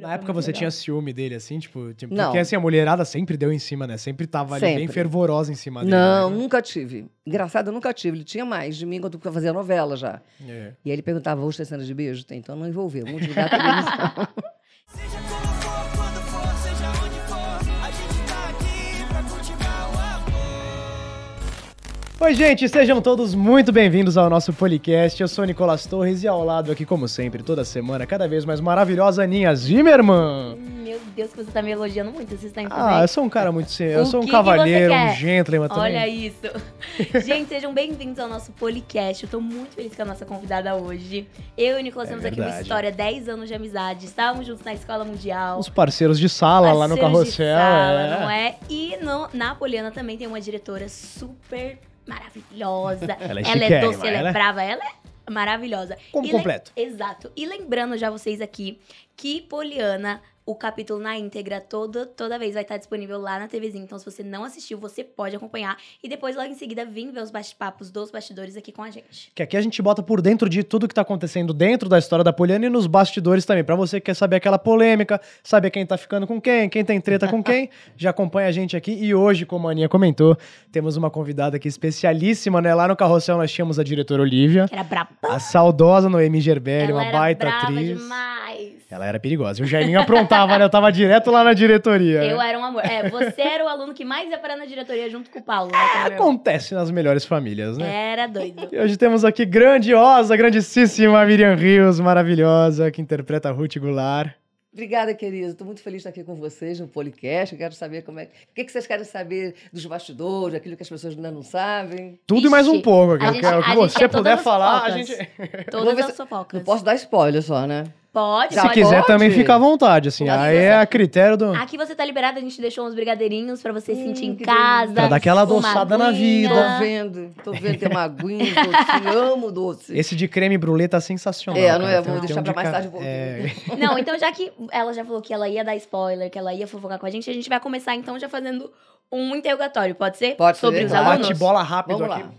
Na época você legal. tinha ciúme dele, assim, tipo, tipo porque assim, a mulherada sempre deu em cima, né? Sempre tava ali bem Sempre. fervorosa em cima dele. Não, né? nunca tive. Engraçado, eu nunca tive. Ele tinha mais de mim quando eu fazia novela já. É. E aí ele perguntava, hoje tem cena de beijo? Então não envolveu. Vamos a televisão. Oi, gente, sejam todos muito bem-vindos ao nosso podcast. Eu sou o Nicolas Torres e ao lado aqui, como sempre, toda semana, cada vez mais maravilhosa Aninha Zimmermann. Hum, Meu Deus, que você tá me elogiando muito, vocês estão Ah, eu sou um cara muito... Eu O sou um que que cavalheiro, você um gentleman também. Olha isso. Gente, sejam bem-vindos ao nosso podcast. Eu tô muito feliz com a nossa convidada hoje. Eu e o Nicolas É temos aqui uma verdade. história, 10 anos de amizade. Estávamos juntos na escola mundial. Os parceiros de sala lá no Parceiros de carrossel. sala, é. não é? E no, na Poliana também tem uma diretora super maravilhosa. Ela é ela é doce, ela ela é- é brava, ela é maravilhosa. Como E completo. Exato. E lembrando já vocês aqui que Poliana, o capítulo na íntegra, toda, toda vez vai estar disponível lá na TVzinha. Então, se você não assistiu, você pode acompanhar. E depois, logo em seguida, vir ver os bate-papos dos bastidores aqui com a gente. Que aqui a gente bota por dentro de tudo que tá acontecendo dentro da história da Poliana e nos bastidores também. Pra você que quer saber aquela polêmica, saber quem tá ficando com quem, quem tem treta com quem, já acompanha a gente aqui. E hoje, como a Aninha comentou, temos uma convidada aqui especialíssima, né? Lá no carrossel nós tínhamos a diretora Olivia, Que era braba. a saudosa Noemi Gerbelli, ela uma baita atriz. demais. Ela era perigosa. E o Jaiminho aprontava, né? Eu tava direto lá na diretoria. Eu né? era um amor. É, você era o aluno que mais ia parar na diretoria junto com o Paulo, né? irmão. Acontece nas melhores famílias, né? Era doido. E hoje temos aqui grandiosa, grandíssima Miriam Rios, maravilhosa, que interpreta a Ruth Goulart. Obrigada, querido. Estou muito feliz de estar aqui com vocês no podcast. Eu quero saber como é. O que, que vocês querem saber dos bastidores, aquilo que as pessoas ainda não sabem. Tudo e mais um Ixi, pouco. A eu gente- quero- o que a gente você quer puder todas as falar, a fofocas. gente. Todas as fofocas. Não posso dar spoiler só, né? Pode, Se pode. quiser pode? também fica à vontade, assim. Pode Aí você- é a critério do. Aqui você tá liberada, a gente deixou uns brigadeirinhos pra você Hum, sentir em casa. Pra dar aquela adoçada na vida. Tô vendo. Tô vendo. Tem uma aguinha, doce. Amo doce. Esse de creme brulee tá sensacional. É, não é? Vou deixar um pra de mais ca- tarde. É, Não, então já que ela já falou que ela ia dar spoiler, que ela ia fofocar com a gente, a gente vai começar então já fazendo um interrogatório, pode ser? Pode ser, Sobre os alunos? Bate bola rápido Vamos aqui. lá.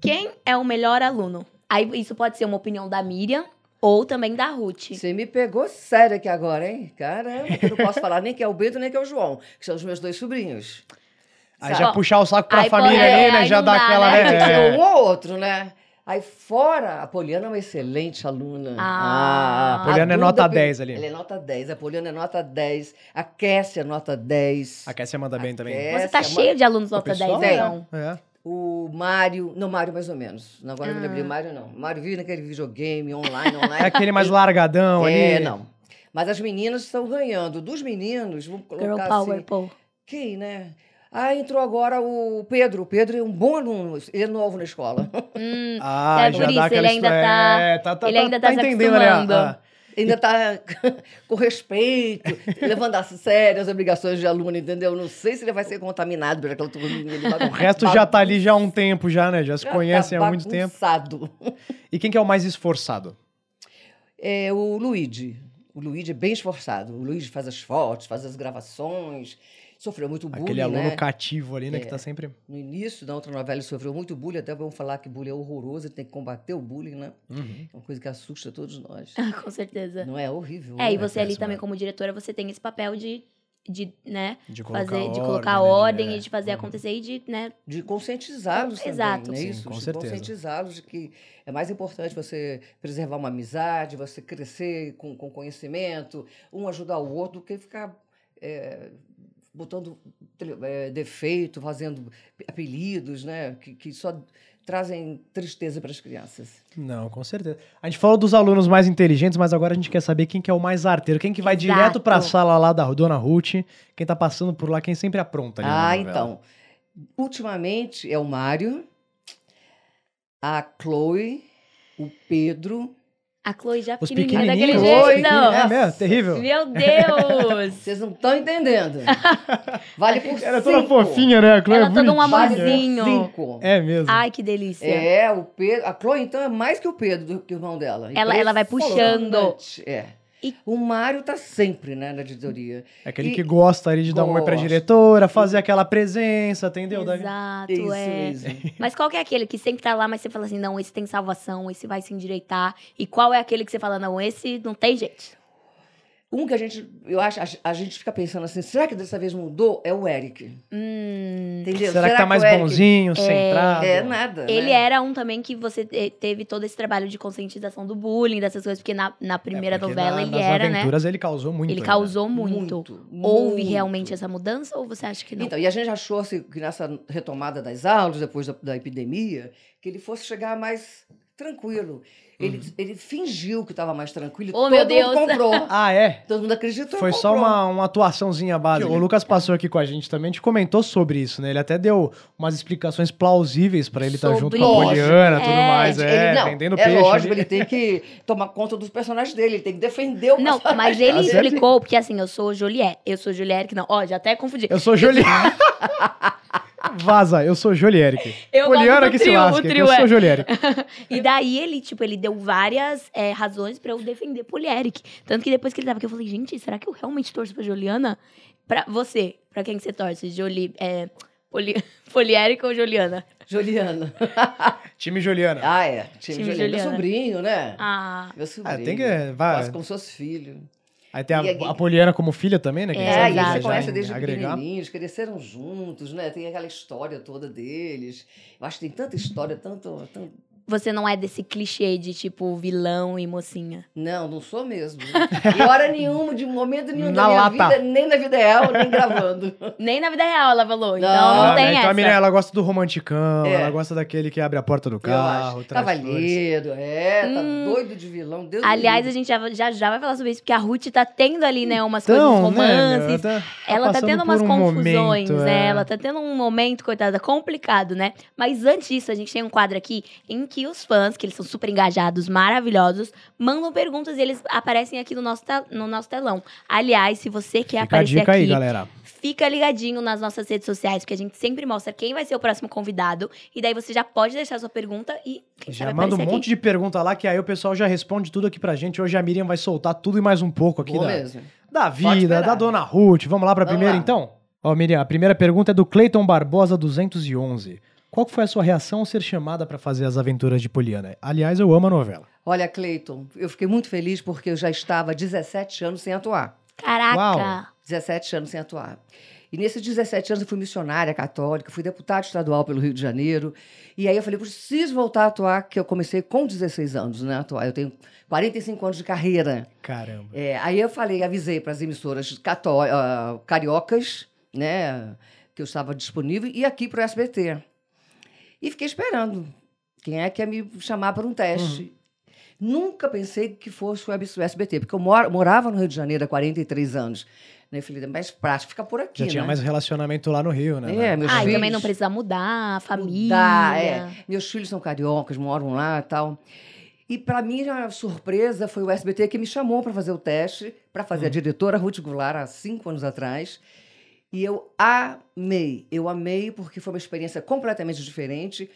Quem é o melhor aluno? Aí isso pode ser uma opinião da Miriam ou também da Ruth. Você me pegou sério aqui agora, hein? Caramba, eu não posso falar nem que é o Bento nem que é o João, que são os meus dois sobrinhos. Aí Só- já puxar o saco pra Aí família pode- ali, é, né? aí Já dá dá, aquela. né? Que ser um É. ou outro, né? Aí fora, a Poliana é uma excelente aluna. Ah. A Poliana é Duda nota Pe- 10 ali. Ela é nota 10, a Poliana é nota 10, a Cassia é nota 10, A Cassia manda bem também. Cassia, Você tá a cheio de alunos nota pessoal 10, é. então. É. o Mário, não, Mário mais ou menos. Não, Agora eu me lembrei, Ah. Mário não. Mário vive naquele videogame online, online. É aquele mais largadão ali. É, não. Mas as meninas estão ganhando. Dos meninos, vamos colocar Girl Power, assim, pô. quem, né? Ah, entrou agora o Pedro. O Pedro é um bom aluno. Ele é novo na escola. Hum, Ah, É já por dá isso, aquela ele ainda histó- tá- é, tá, tá, ele ainda tá se entendendo a- acostumando. Ainda está com respeito, levando a sério as obrigações de aluno, entendeu? Não sei se ele vai ser contaminado por aquela turminha. O resto já tá ali já há um tempo já, né? Já se já conhecem tá há muito tempo. E quem que é o mais esforçado? É o Luigi. O Luigi é bem esforçado. O Luigi faz as fotos, faz as gravações. Sofreu muito bullying, Aquele aluno né? cativo ali, né? Que É. tá sempre... No início da outra novela ele sofreu muito bullying. Até vamos falar que bullying é horroroso. Tem que combater o bullying, né? Uhum. É uma coisa que assusta todos nós. Ah, com certeza. Não é horrível. É, e né? você ali péssimo, também é. como diretora, você tem esse papel de, de né, De colocar fazer, de ordem, colocar né, de- ordem é. e de fazer Uhum. acontecer e de, né, de conscientizá-los também, Exato. não é Sim, isso? com de certeza. conscientizá-los de que é mais importante você preservar uma amizade, você crescer com, com conhecimento, um ajudar o outro, do que ficar é, botando é, defeito, fazendo apelidos, né? Que, que só trazem tristeza para as crianças. Não, com certeza. A gente falou dos alunos mais inteligentes, mas agora a gente quer saber quem que é o mais arteiro, quem que vai Exato. direto pra sala lá da Dona Ruth, quem tá passando por lá, quem sempre apronta Ah, então. Ultimamente é o Mário, a Chloe, o Pedro. A Chloe já Os pequenininha daquele jeito. É mesmo? Terrível. Meu Deus! Vocês não estão entendendo. Vale por Ela é toda cinco. fofinha, né? A Chloe Ela é é toda um. Vale amorzinho. cinco. É mesmo. Ai, que delícia. É, o Pedro. A Chloe, então, é mais que o Pedro, do que o irmão dela. Ela- ela vai puxando. É. E- O Mário tá sempre, né, na editoria. É aquele E- que gosta ali de dar um oi pra Gosta. diretora, fazer aquela presença, entendeu? Davi? Exato, Isso é. mesmo. Mas qual que é aquele que sempre tá lá, mas você fala assim, não, esse tem salvação, esse vai se endireitar. E qual é aquele que você fala, não, esse não tem jeito? Um que a gente, eu acho, a, a gente fica pensando assim, será que dessa vez mudou? É o Eric. Hum, Entendeu? Será, que tá mais Eric- bonzinho, centrado? É, nada. Ele né? era um também que você te- teve todo esse trabalho de conscientização do bullying, dessas coisas, porque na, na primeira É, porque novela na- ele nas era, né? aventuras ele causou muito. Ele causou muito. Muito, Houve muito. realmente essa mudança ou você acha que não? Então, e a gente achou assim, que nessa retomada das aulas, depois da, da epidemia, que ele fosse chegar mais tranquilo. Ele, ele fingiu que estava mais tranquilo. e Oh, todo meu mundo Deus. comprou. Ah, é? Todo mundo acreditou. Foi só uma, uma atuaçãozinha básica. O Lucas passou aqui com a gente também, a gente comentou sobre isso, né? Ele até deu umas explicações plausíveis pra ele estar junto Sobre- com a. Poliana e tudo É, mais. Ele- É, não, vendendo é peixe. lógico, ali. ele tem que tomar conta dos personagens dele, ele tem que defender o Não, mas ele Tá explicou, porque assim, eu sou Joliette, eu sou Juliette, não, ó, já até confundi. Eu sou Jolieric. Vaza, eu sou Jolieric. Eu Poliana que trio, se trio eu é. sou Jolieric. E daí ele, tipo, ele deu várias é, razões pra eu defender Polieric. Tanto que depois que ele tava aqui, eu falei, gente, será que eu realmente torço pra Juliana? Pra você, pra quem que você torce? Joli, é, Poli, ou Juliana? Juliana. Time Juliana. Ah, é. Time, Time Juliana. Meu Juliana. sobrinho, né? Ah, Meu sobrinho. tem que- vai. Quase como se fosse filho. Aí tem a, a Poliana como filha também, né? Quem É, e eles conhecem desde agregar. pequenininhos, cresceram juntos, né? Tem aquela história toda deles. Eu acho que tem tanta história, tanto... tanto... você não é desse clichê de, tipo, vilão e mocinha. Não, não sou mesmo. E hora nenhuma, de momento nenhum Na da minha lata. vida, nem na vida real, nem gravando. Nem na vida real ela falou, então Não, não, Ah, tem né? essa. Então a menina, ela gosta do romanticão, É. ela gosta daquele que abre a porta do carro, traz. Cavalheiro, é, tá Hum. doido de vilão. Deus Aliás, a gente já, já já vai falar sobre isso, porque a Ruth tá tendo ali, né, umas Então, coisas né, romances. tá- ela tá passando tendo por umas um confusões, momento, né? é. Ela tá tendo um momento, coitada, complicado, né? Mas antes disso, a gente tem um quadro aqui em que os fãs, que eles são super engajados, maravilhosos, mandam perguntas e eles aparecem aqui no nosso, tel- no nosso telão. Aliás, se você quer Fica a aparecer dica aqui, aí, galera. fica ligadinho nas nossas redes sociais, porque a gente sempre mostra quem vai ser o próximo convidado. E daí você já pode deixar sua pergunta e Já manda um aparecer monte de pergunta lá, que aí o pessoal já responde tudo aqui pra gente. Hoje a Miriam vai soltar tudo e mais um pouco aqui da, mesmo. da vida, da dona Ruth. Vamos lá pra Vamos primeira, lá. então? Ó, Miriam, a primeira pergunta é do Cleiton Barbosa 211. Qual foi a sua reação ao ser chamada pra fazer as aventuras de Poliana? Aliás, eu amo a novela. Olha, Cleiton, eu fiquei muito feliz porque eu já estava há 17 anos sem atuar. Caraca! Uau. 17 anos sem atuar. E nesses 17 anos eu fui missionária católica, fui deputada estadual pelo Rio de Janeiro. E aí eu falei, preciso voltar a atuar, que eu comecei com 16 anos, né, atuar. Eu tenho 45 anos de carreira. Caramba. É, aí eu falei, avisei para as emissoras cató ah, cariocas, né, que eu estava disponível, e aqui para o SBT. E fiquei esperando. Quem é que ia me chamar para um teste? Nunca pensei que fosse o SBT, porque eu mor- morava no Rio de Janeiro há 43 anos. Né? Eu falei, é mais prático ficar por aqui, Já tinha né? mais relacionamento lá no Rio, né? É, meus Ah, e filhos... também não precisa mudar, a família. Mudar, é. Meus filhos são cariocas, moram lá e tal. E para mim, a surpresa foi o SBT que me chamou para fazer o teste, para fazer a diretora Ruth Goulart há cinco anos atrás. E eu amei. Eu amei porque foi uma experiência completamente diferente.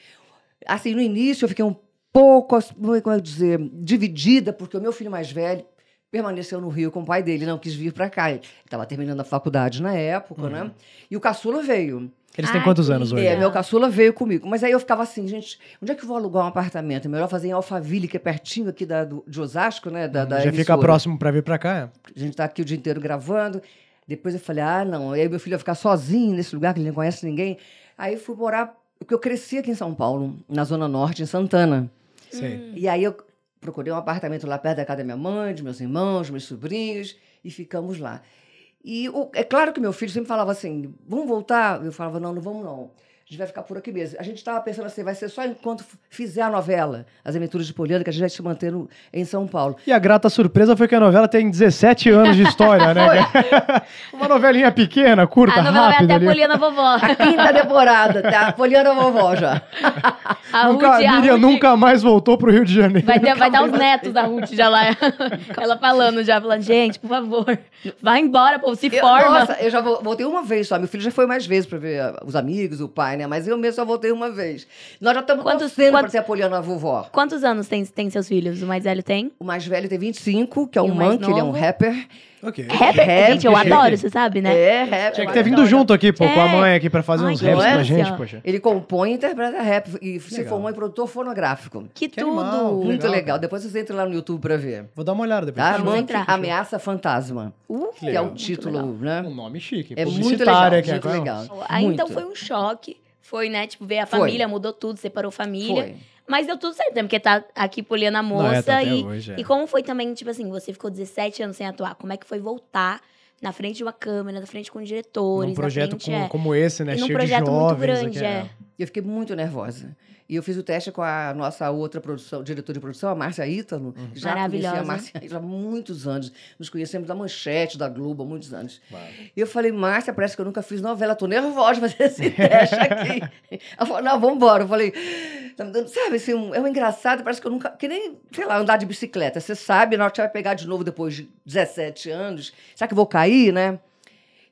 Assim, no início eu fiquei um pouco, como é que eu ia dizer, dividida, porque o meu filho mais velho permaneceu no Rio com o pai dele, não quis vir para cá. Ele estava terminando a faculdade na época, né? E o caçula veio. Eles têm Ai, quantos anos hoje? É, meu caçula veio comigo. Mas aí eu ficava assim, gente, onde é que eu vou alugar um apartamento? É melhor fazer em Alphaville, que é pertinho aqui da, do, de Osasco, né? Da, da Já fica emissora. próximo pra vir pra cá? é? A gente tá aqui o dia inteiro gravando. Depois eu falei, ah, não. Aí meu filho ia ficar sozinho nesse lugar que ele não conhece ninguém. Aí fui morar, porque eu cresci aqui em São Paulo, na Zona Norte, em Santana. Sei. E aí eu procurei um apartamento lá perto da casa da minha mãe, dos meus irmãos, meus sobrinhos, e ficamos lá. E o- é claro que meu filho sempre falava assim: vamos voltar? Eu falava: não, não vamos não. A gente vai ficar por aqui mesmo. A gente estava pensando assim: vai ser só enquanto fizer a novela, As Aventuras de Poliana, que a gente vai se manter no- em São Paulo. E a grata surpresa foi que a novela tem 17 anos de história, né? Uma novelinha pequena, curta, A novela vai rápida até a ali. Poliana Vovó. A quinta temporada, tá? Poliana Vovó já. A Nunca, Ruth, a Miriam Ruth nunca mais voltou pro Rio de Janeiro. Vai ter, vai dar os netos da Ruth já lá. Ela falando já, falando, gente, por favor, vai embora, pô, se Eu, forma. nossa, eu já vo- voltei uma vez só. Meu filho já foi mais vezes para ver ah, os amigos, o pai, né? Mas eu mesmo só voltei uma vez. Nós já estamos Quantos- torcendo quantos- pra ter a Poliana vovó. Quantos anos tem, tem seus filhos? O mais velho tem? O mais velho tem 25, que é E o o mais Monk, ele é um rapper. Ok. Rapper? Rap, Gente, eu adoro, você sabe, né? É, rapper. Tinha que ter vindo junto aqui, pô, com a É. mãe aqui pra fazer Ai, uns que raps pra delícia. gente, poxa. Ele compõe e interpreta rap e se Legal. formou em produtor fonográfico. Que, Que tudo! animal, que Muito legal, legal. Depois vocês entrem lá no YouTube pra ver. Vou dar uma olhada depois. Tá? Entrar. Ameaça Fantasma. Uh, Que é o título, né? Um nome chique. É muito legal, aqui, muito agora. legal. Aí Muito. então foi um choque. Foi, né? Tipo, ver a Foi. família, mudou tudo, separou família. Foi. Mas deu tudo certo, né? Porque tá aqui Poliana Não, moça. é, tá até e, hoje, é. e como foi também, tipo assim, você ficou 17 anos sem atuar. Como é que foi voltar na frente de uma câmera, na frente com diretores, Num projeto na frente, como, é. como esse, né? E num cheio projeto de muito jovens. grande, aqui, é. E eu fiquei muito nervosa. E eu fiz o teste com a nossa outra produção, diretora de produção, a Márcia Ítalo. Uhum. Já conhecia Maravilhosa. a Márcia Ítalo há mumuitos anos. Nos conhecemos da Manchete, da Globo, há muitos anos. E eu falei, Márcia, parece que eu nunca fiz novela. Tô nervosa de fazer esse teste aqui. Ela falou, não, vamos embora. Eu falei, tá me dando, sabe, assim, um, é um engraçado, parece que eu nunca, que nem, sei lá, andar de bicicleta. Você sabe, na hora que você vai pegar de novo depois de 17 anos, será que eu vou cair, né?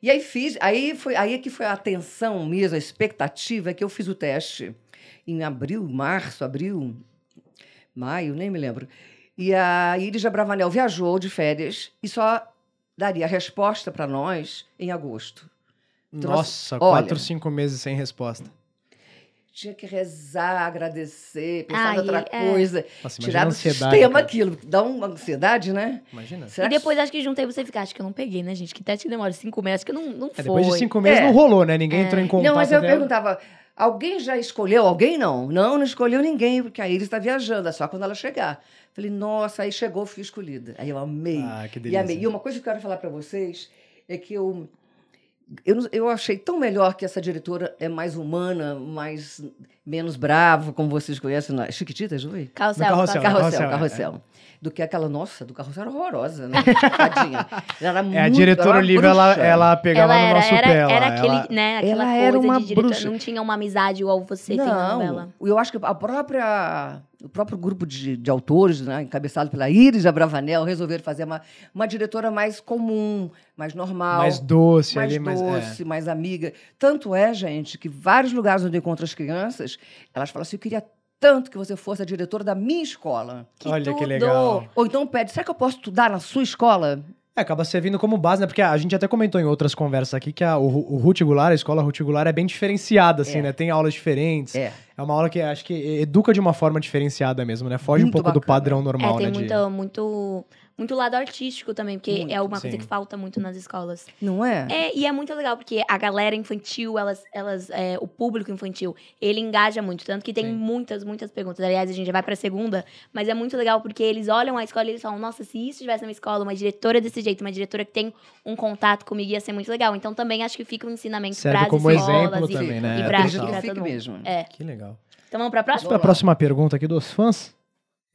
E aí fiz, aí foi aí é que foi a atenção mesmo, a expectativa, é que eu fiz o teste em abril, março, abril, maio, nem me lembro. E a Iris Bravanel viajou de férias e só daria a resposta para nós em agosto. Então, Nossa, olha- quatro, cinco meses sem resposta. Tinha que rezar, agradecer, pensar Ai, em outra é. coisa, Nossa, tirar do sistema cara. aquilo. Dá uma ansiedade, né? Imagina. Será E que- depois acho que juntei você ficar. Acho que eu não peguei, né, gente? Que teste que demora cinco meses. Acho que não, não É, foi. depois de cinco meses É. não rolou, né? Ninguém entrou em contato. Não, mas eu dela. perguntava, alguém já escolheu alguém? Não. Não, não escolheu ninguém, porque a Iris está viajando, é só quando ela chegar. Falei, nossa, aí chegou, fui escolhida. Aí eu amei. Ah, que e delícia. amei. E uma coisa que eu quero falar para vocês é que eu, eu, eu achei tão melhor que essa diretora é mais humana, mais menos brava, como vocês conhecem na Chiquititas, não foi? Carrossel, carrossel, carrossel. Carrossel, Carrossel, carrossel. Do que aquela, nossa, do carrossel era horrorosa, né? Tadinha. Ela era É, a muito- ela diretora Olivia, ela, ela pegava Ela no era, nosso era, pé lá. era aquele, ela- né, aquela ela coisa era uma bruxa. Não tinha uma amizade igual você tem na novela. Não, eu acho que a própria, o próprio grupo de, de autores, né, encabeçado pela Iris Abravanel, resolveram fazer uma, uma diretora mais comum, mais normal. mais doce mais ali, mais. doce, mais amiga. Tanto é, gente, que vários lugares onde eu encontro as crianças, elas falam assim, eu queria tanto que você fosse a diretora da minha escola. Que Olha que tudo! legal. Ou então pede, será que eu posso estudar na sua escola? É, acaba servindo como base, né? Porque a gente até comentou em outras conversas aqui que a, o, o Ruth Goulart, a escola Ruth Goulart é bem diferenciada, assim, É. né? Tem aulas diferentes. É. É. uma aula que acho que educa de uma forma diferenciada mesmo, né? Foge um Muito pouco do bacana. padrão normal, É, tem né? de- muito, muito, lado artístico também, porque Muito, é uma coisa sim. que falta muito nas escolas. Não é? É, e é muito legal, porque a galera infantil, elas, elas, é, o público infantil, ele engaja muito. Tanto que tem Sim. muitas, muitas perguntas. Aliás, a gente já vai pra segunda, mas é muito legal porque eles olham a escola e eles falam: nossa, se isso tivesse na minha escola, uma diretora desse jeito, uma diretora que tem um contato comigo, ia ser muito legal. Então também acho que fica um ensinamento Serve pras como escolas exemplo e, também, né? e É, pra, pra todo mundo. mesmo. É. Que legal. Então vamos pra Vamos próxima? para a próxima pergunta aqui dos fãs.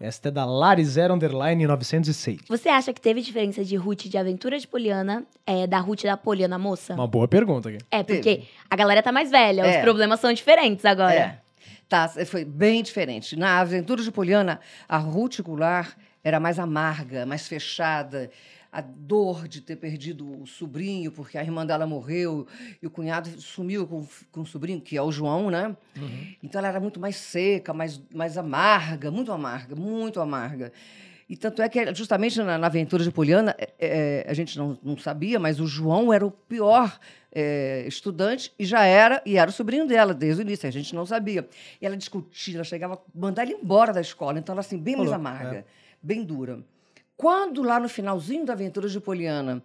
Esta é da Lari Zero Underline 906. Você acha que teve diferença de Ruth de Aventura de Poliana, é, da Ruth da Poliana Moça? Uma boa pergunta aqui. É, porque Teve. a galera tá mais velha, os É. problemas são diferentes agora. É. Tá, foi bem diferente. Na Aventura de Poliana, a Ruth Goulart era mais amarga, mais fechada. A dor de ter perdido o sobrinho, porque a irmã dela morreu e o cunhado sumiu com, com o sobrinho, que é o João, né? Então ela era muito mais seca, mais, mais amarga, muito amarga, muito amarga. E tanto é que, justamente na, na Aventura de Poliana, é, é, a gente não, não sabia, mas o João era o pior é, estudante e já era, e era o sobrinho dela desde o início, a gente não sabia. E ela discutia, ela chegava a mandar ele embora da escola, então ela assim, bem mais amarga, bem dura. Quando lá no finalzinho da Aventura de Poliana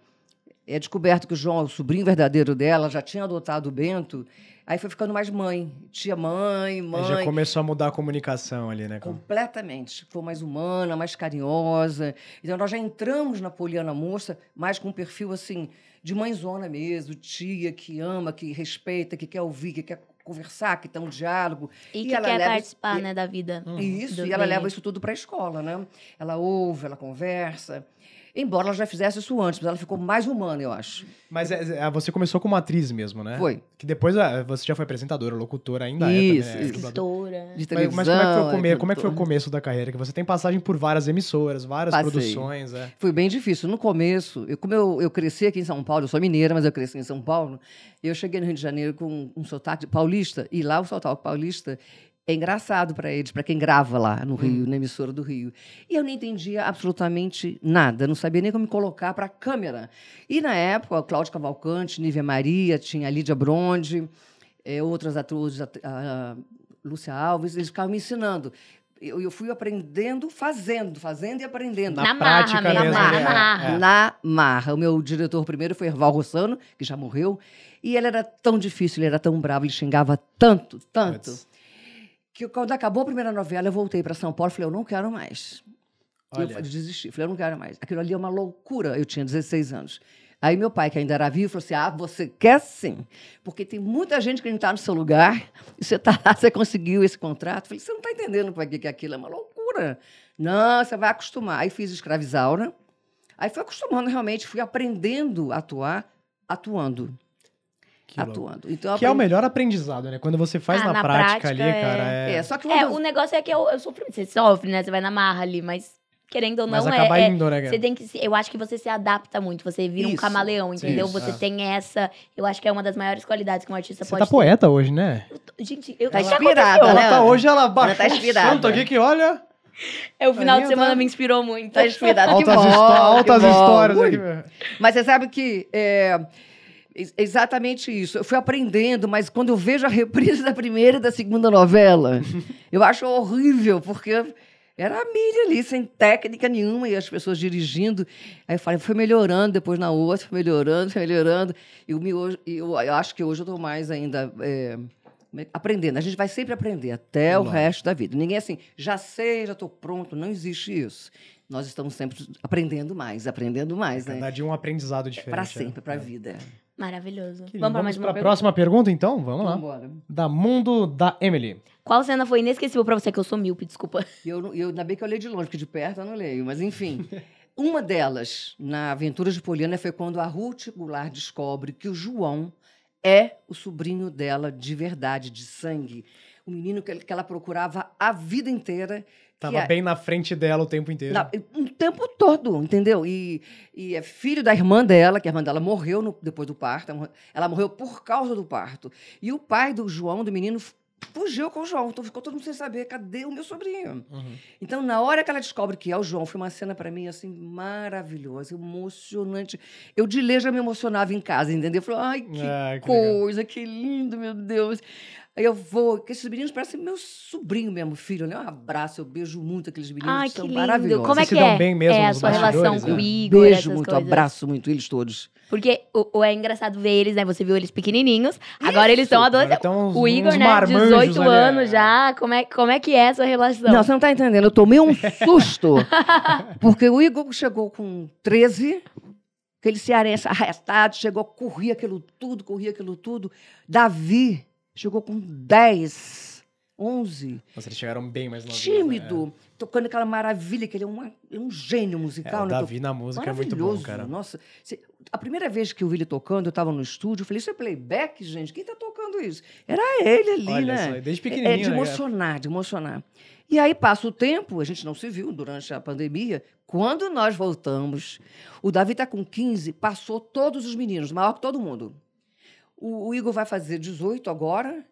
é descoberto que o João é o sobrinho verdadeiro dela, já tinha adotado o Bento, aí foi ficando mais mãe. Tia mãe, mãe. Já começou a mudar a comunicação ali, né? com- Completamente. Foi mais humana, mais carinhosa. Então, nós já entramos na Poliana Moça, mais com um perfil, assim, de mãezona mesmo, tia que ama, que respeita, que quer ouvir, que quer conversar, que tem um diálogo. E E que ela quer leva- participar, e- né, da vida. Isso, e ela leva isso tudo para a escola, né? Ela ouve, ela conversa. Embora ela já fizesse isso antes, mas ela ficou mais humana, eu acho. Mas é- é, você começou como atriz mesmo, né? Foi. Que depois é, você já foi apresentadora, locutora, ainda Isso, é também, né? isso. Dubladora. Doutora. De Mas, televisão. mas como, é que foi o come- é como é que foi o começo da carreira? Que você tem passagem por várias emissoras, várias Passei. produções, é. Foi bem difícil. No começo, eu, como eu, eu cresci aqui em São Paulo, eu sou mineira, mas eu cresci em São Paulo, eu cheguei no Rio de Janeiro com um sotaque paulista, e lá o sotaque paulista é engraçado para eles, para quem grava lá no Rio, na emissora do Rio. E eu não entendia absolutamente nada, não sabia nem como me colocar para a câmera. E na época, Cláudio Cavalcante, Nívia Maria, tinha a Lídia Bronde, eh, outras atores, a, a Lúcia Alves, eles ficavam me ensinando. Eu, eu fui aprendendo, fazendo, fazendo e aprendendo. Na Na marra prática mesmo, mesmo, na né? marra. É. Na marra. O meu diretor primeiro foi Erval Rossano, que já morreu. E ele era tão difícil, ele era tão bravo, ele xingava tanto, tanto. Que quando acabou a primeira novela, eu voltei para São Paulo e falei, eu não quero mais. Olha. Eu desisti, falei, eu não quero mais. Aquilo ali é uma loucura. Eu tinha 16 anos. Aí meu pai, que ainda era vivo, falou assim: Ah, você quer sim. Porque tem muita gente que não está no seu lugar, e você está lá, você conseguiu esse contrato. Eu falei, você não está entendendo para que que aquilo é uma loucura. Não, você vai acostumar. Aí fiz escravizaura. Aí fui acostumando realmente, fui aprendendo a atuar, atuando. Que louco. atuando. Então, eu Que é o aprendi- melhor aprendizado, né? Quando você faz Ah, na, na prática, prática, ali, é- cara, é... É, só que É, o negócio é que eu, eu sofri. Você sofre, né? Você vai na marra ali, mas querendo ou não, Mas é. acaba é- indo, né, cara? Você tem que se, eu acho que você se adapta muito, você vira um Isso. camaleão, entendeu? Isso, você é. tem essa, eu acho que é uma das maiores qualidades que um artista Você pode tá ter. poeta hoje, né? Gente, eu Tá inspirada, né? Ela tá hoje, ela baixou tá um inspirada. santo aqui que, olha... É, o final de semana tá- me inspirou muito. tá inspirada. que Altas, bom, que altas bom. histórias Ui. aqui. meu. Mas você sabe que é exatamente isso. Eu fui aprendendo, mas quando eu vejo a reprise da primeira e da segunda novela, eu acho horrível, porque era a mídia ali, sem técnica nenhuma, e as pessoas dirigindo. Aí eu falei, foi melhorando, depois na outra, foi melhorando, foi melhorando. E o meu, hoje- eu, eu acho que hoje eu estou mais ainda. é, aprendendo. A gente vai sempre aprender até o Lógico. resto da vida. Ninguém é assim, já sei, já estou pronto. Não existe isso. Nós estamos sempre aprendendo mais, aprendendo mais, né? Cada dia um aprendizado É diferente. Né? sempre, pra É. vida. Maravilhoso. Que- Vamos pra mais uma pra pergunta? próxima pergunta, então? Vamos lá. Vambora. Da Mundo da Emily. Qual cena foi inesquecível pra você que eu sou míope, desculpa? Eu, eu, ainda bem que eu leio de longe, porque de perto eu não leio. Mas, enfim. Uma delas, na Aventura de Poliana, foi quando a Ruth Goulart descobre que o João é o sobrinho dela de verdade, de sangue. O menino que, que ela procurava a vida inteira. Tava é- bem na frente dela o tempo inteiro. Na- o tempo todo, entendeu? E, e é filho da irmã dela, que a irmã dela morreu no- depois do parto. ela morreu- Ela morreu por causa do parto. E o pai do João, do menino, fugiu com o João. Então ficou todo mundo sem saber cadê o meu sobrinho. Uhum. Então, na hora que ela descobre que é o João, foi uma cena para mim assim maravilhosa, emocionante. Eu de ler já me emocionava em casa, entendeu? Eu falei, ai, que Ah, que legal. coisa, que lindo, meu Deus. Aí eu vou, que esses meninos parecem meu sobrinho mesmo, filho. Né? Um abraço, eu beijo muito aqueles meninos, Ai, que são lindo. maravilhosos. Como é Vocês que se dão é? bem mesmo é a sua relação bastidores, com o né? Igor, Beijo essas muito, coisas. abraço muito eles todos. Porque o, o é engraçado ver eles, né? Você viu eles pequenininhos, agora eles estão Agora adolescentes. tão uns- O Igor, né, marmanjos 18 ali, é. anos já. Como é, como é que é essa relação? Não, você não tá entendendo. Eu tomei um susto. porque o Igor chegou com 13, aquele cearense arretado, chegou, corria aquilo tudo, corria aquilo tudo. Davi chegou com 10, 11. Nossa, eles chegaram bem mais novinhos. tímido, tocando aquela maravilha, que ele é, uma- é um gênio Né? É, musical. o né? Davi na música é muito bom, cara. Nossa, a primeira vez que eu vi ele tocando, eu estava no estúdio, eu falei, isso é playback, gente? Quem tá tocando isso? Era ele ali, Olha né? só, desde É, é pequenininho, de né, emocionar, de emocionar. E aí passa o tempo, a gente não se viu durante a pandemia. Quando nós voltamos, o Davi está com 15, passou todos os meninos, maior que todo mundo. O, o Igor vai fazer 18 agora.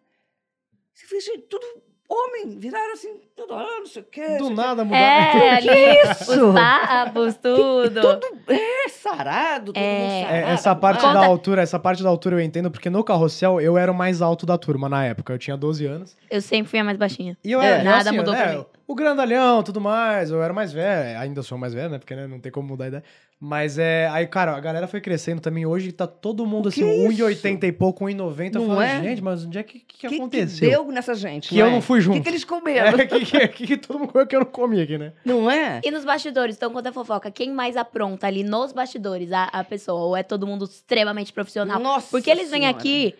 Você gente, tudo homem, viraram assim, tudo, ah, não sei o quê. Do nada mudou. É, ali, isso? os papos, tudo. É sarado, todo É. mundo É, sarado. essa parte Conta- da altura, essa parte da altura eu entendo, porque no carrossel eu era o mais alto da turma na época. Eu tinha 12 anos. Eu sempre fui a mais baixinha. E eu É, era eu, nada assim, mudou né, pra mim. O grandalhão, tudo mais, eu era mais velho. Ainda sou mais velho, né? Porque né, não tem como mudar a ideia. Mas é. Aí, cara, a galera foi crescendo também. Hoje tá todo mundo O assim, que é 1,80 e pouco, 1,90. Eu Não falo, é? gente, mas onde é que, que, que O que, aconteceu? deu nessa gente? Que eu é? não fui O junto. que, que eles comeram? É, que, que, que, que todo mundo comeu que eu não comi aqui, né? Não é? E nos bastidores, então conta a fofoca. Quem mais apronta ali nos bastidores a, a pessoa? Ou é todo mundo extremamente profissional? Nossa Porque eles vêm Senhora. aqui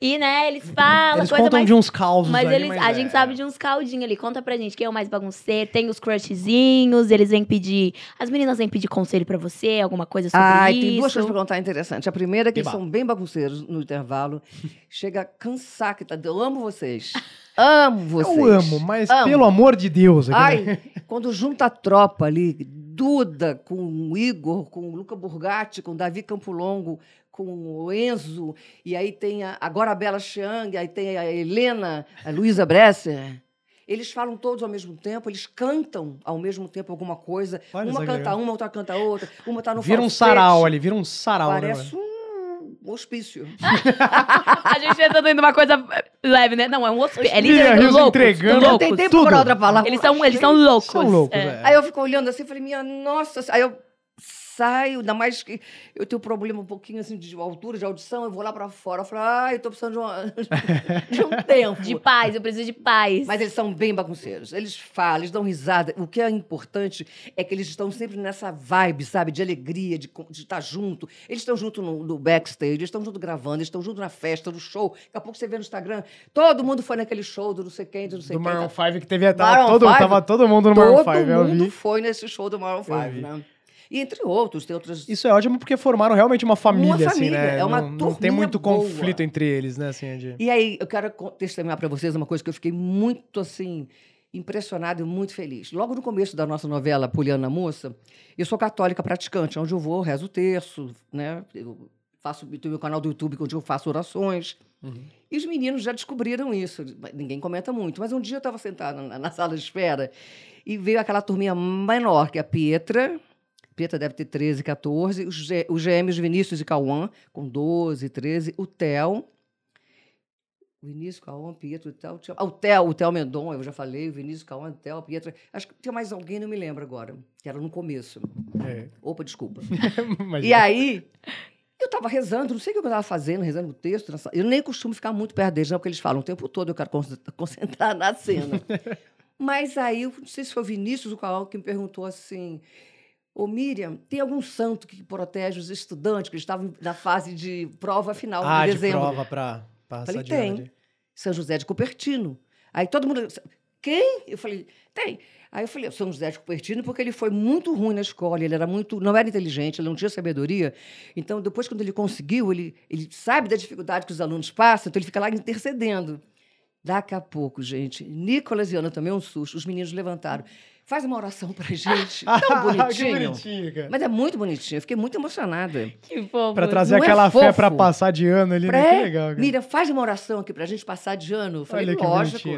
E, né, eles falam Eles coisa contam mais... de uns causos Mas ali, eles, a é. gente sabe de uns caldinhos ali. Conta pra gente quem é o mais bagunceiro. Tem os crushzinhos, eles vêm pedir. As meninas vêm pedir conselho pra você, alguma coisa sobre Ai, isso. tem duas coisas pra contar interessantes. A primeira é que eles são bem bagunceiros no intervalo. Chega a cansar, que tá, eu amo vocês. Amo vocês. Eu amo, mas Amo. pelo amor de Deus. aqui, né? Ai, quando junta a tropa ali, Duda com o Igor, com o Luca Burgatti, com o Davi Campolongo, com o Enzo, e aí tem a, agora a Bela Chiang, aí tem a Helena, a Luísa Bresser. Eles falam todos ao mesmo tempo, eles cantam ao mesmo tempo alguma coisa. Olha uma canta legal. uma, outra canta outra, uma tá no Vira um sarau ali, vira um sarau. né, Parece mano? um hospício. A gente tá indo uma coisa leve, né? Não, é um hospício. É literalmente loucos. entregando Não loucos. tem tempo tudo. para outra palavra. Eles são, eles são loucos. São loucos, É. é. Aí eu fico olhando assim e falei, minha nossa. Aí eu saio, ainda mais que eu tenho problema um pouquinho assim de altura, de audição, eu vou lá pra fora. Eu falo, ai, eu tô precisando de, uma- de um tempo. De paz, eu preciso de paz. Mas eles são bem bagunceiros. Eles falam, eles dão risada. O que é importante é que eles estão sempre nessa vibe, sabe? De alegria, de, estar junto. Eles estão junto no, no backstage, eles estão junto gravando, eles estão junto na festa, no show. Daqui a pouco você vê no Instagram, todo mundo foi naquele show do não sei quem, do não sei Do quem. Maroon tá- 5 que teve tava Maroon todo, 5? tava todo mundo no Maroon Todo 5, eu mundo vi. foi nesse show do Maroon 5, Eu vi. né? E entre outros, tem outras. Isso é ótimo porque formaram realmente uma família, assim, família, né? é uma não, não tem muito boa. conflito entre eles, né? Assim, de... E aí, eu quero testemunhar para vocês uma coisa que eu fiquei muito, assim, impressionada e muito feliz. Logo no começo da nossa novela Poliana Moça, eu sou católica praticante, onde eu vou, rezo o terço, né? Eu faço, tenho meu canal do YouTube onde eu faço orações. E os meninos já descobriram isso. Ninguém comenta muito. Mas um dia eu estava sentada na, na sala de espera e veio aquela turminha menor, que é a Pietra. Pietra deve ter 13, 14. Os, gê- os gêmeos Vinícius e Cauã, com 12, 13. O Theo. Vinícius, Cauã, Pietro, Theo. tinha- Ah, o Theo, o Theo Mendon, eu já falei. O Vinícius, Cauã, Theo, Pietra. Acho que tinha mais alguém, não me lembro agora. Que era no começo. É. Opa, desculpa. E aí, eu estava rezando, não sei o que eu estava fazendo, rezando o texto. Eu nem costumo ficar muito perto deles, não, porque eles falam o tempo todo, eu quero con- concentrar na cena. Mas aí, não sei se foi o Vinícius ou Cauã que me perguntou assim: Ô Miriam, tem algum santo que protege os estudantes, que estavam na fase de prova final Ah, de de dezembro? prova pra passar Falei, de ano tem. São José de Cupertino. Aí todo mundo. Quem? Eu falei, tem. Aí eu falei, São José de Cupertino, porque ele foi muito ruim na escola, ele era muito. não era inteligente, ele não tinha sabedoria. Então, depois, quando ele conseguiu, ele, ele sabe da dificuldade que os alunos passam, então ele fica lá intercedendo. Daqui a pouco, gente, Nicolas e Ana também um susto, os meninos levantaram. Faz uma oração pra gente. Tão que bonitinho. bonitinho, cara. Mas é muito bonitinho, eu fiquei muito emocionada. Que fofo. Pra trazer Não é aquela fé fofo? pra passar de ano ali, Pra- né? Que legal, cara. Miriam, faz uma oração aqui pra gente passar de ano. Eu falei, Olha que lógico.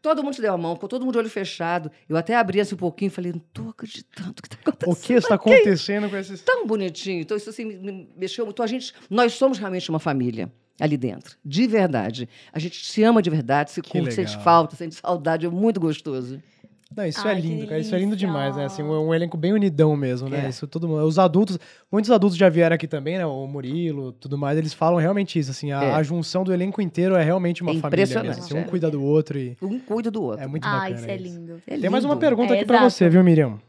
Todo mundo se deu a mão, ficou todo mundo de olho fechado. Eu até abri assim um pouquinho e falei, não tô acreditando que tá acontecendo. O que está acontecendo com esses... Tão bonitinho. Então, isso assim me- me mexeu muito. A gente, nós somos realmente uma família ali dentro. De verdade. A gente se ama de verdade, se Que curte, sente falta, sente saudade. É muito gostoso. Não, isso Ai, é lindo, cara. Isso é lindo demais, né? Assim, um, um elenco bem unidão mesmo, né? É. Isso todo mundo. Os adultos, muitos adultos já vieram aqui também, né? O Murilo, tudo mais, eles falam realmente isso, assim, a, É. a junção do elenco inteiro é realmente uma É família mesmo. impressionante, Assim, um é. cuida do outro e Um cuida do outro. é muito Ah, bacana. isso é lindo. É Tem mais uma pergunta É, aqui pra exato. você, viu, Miriam?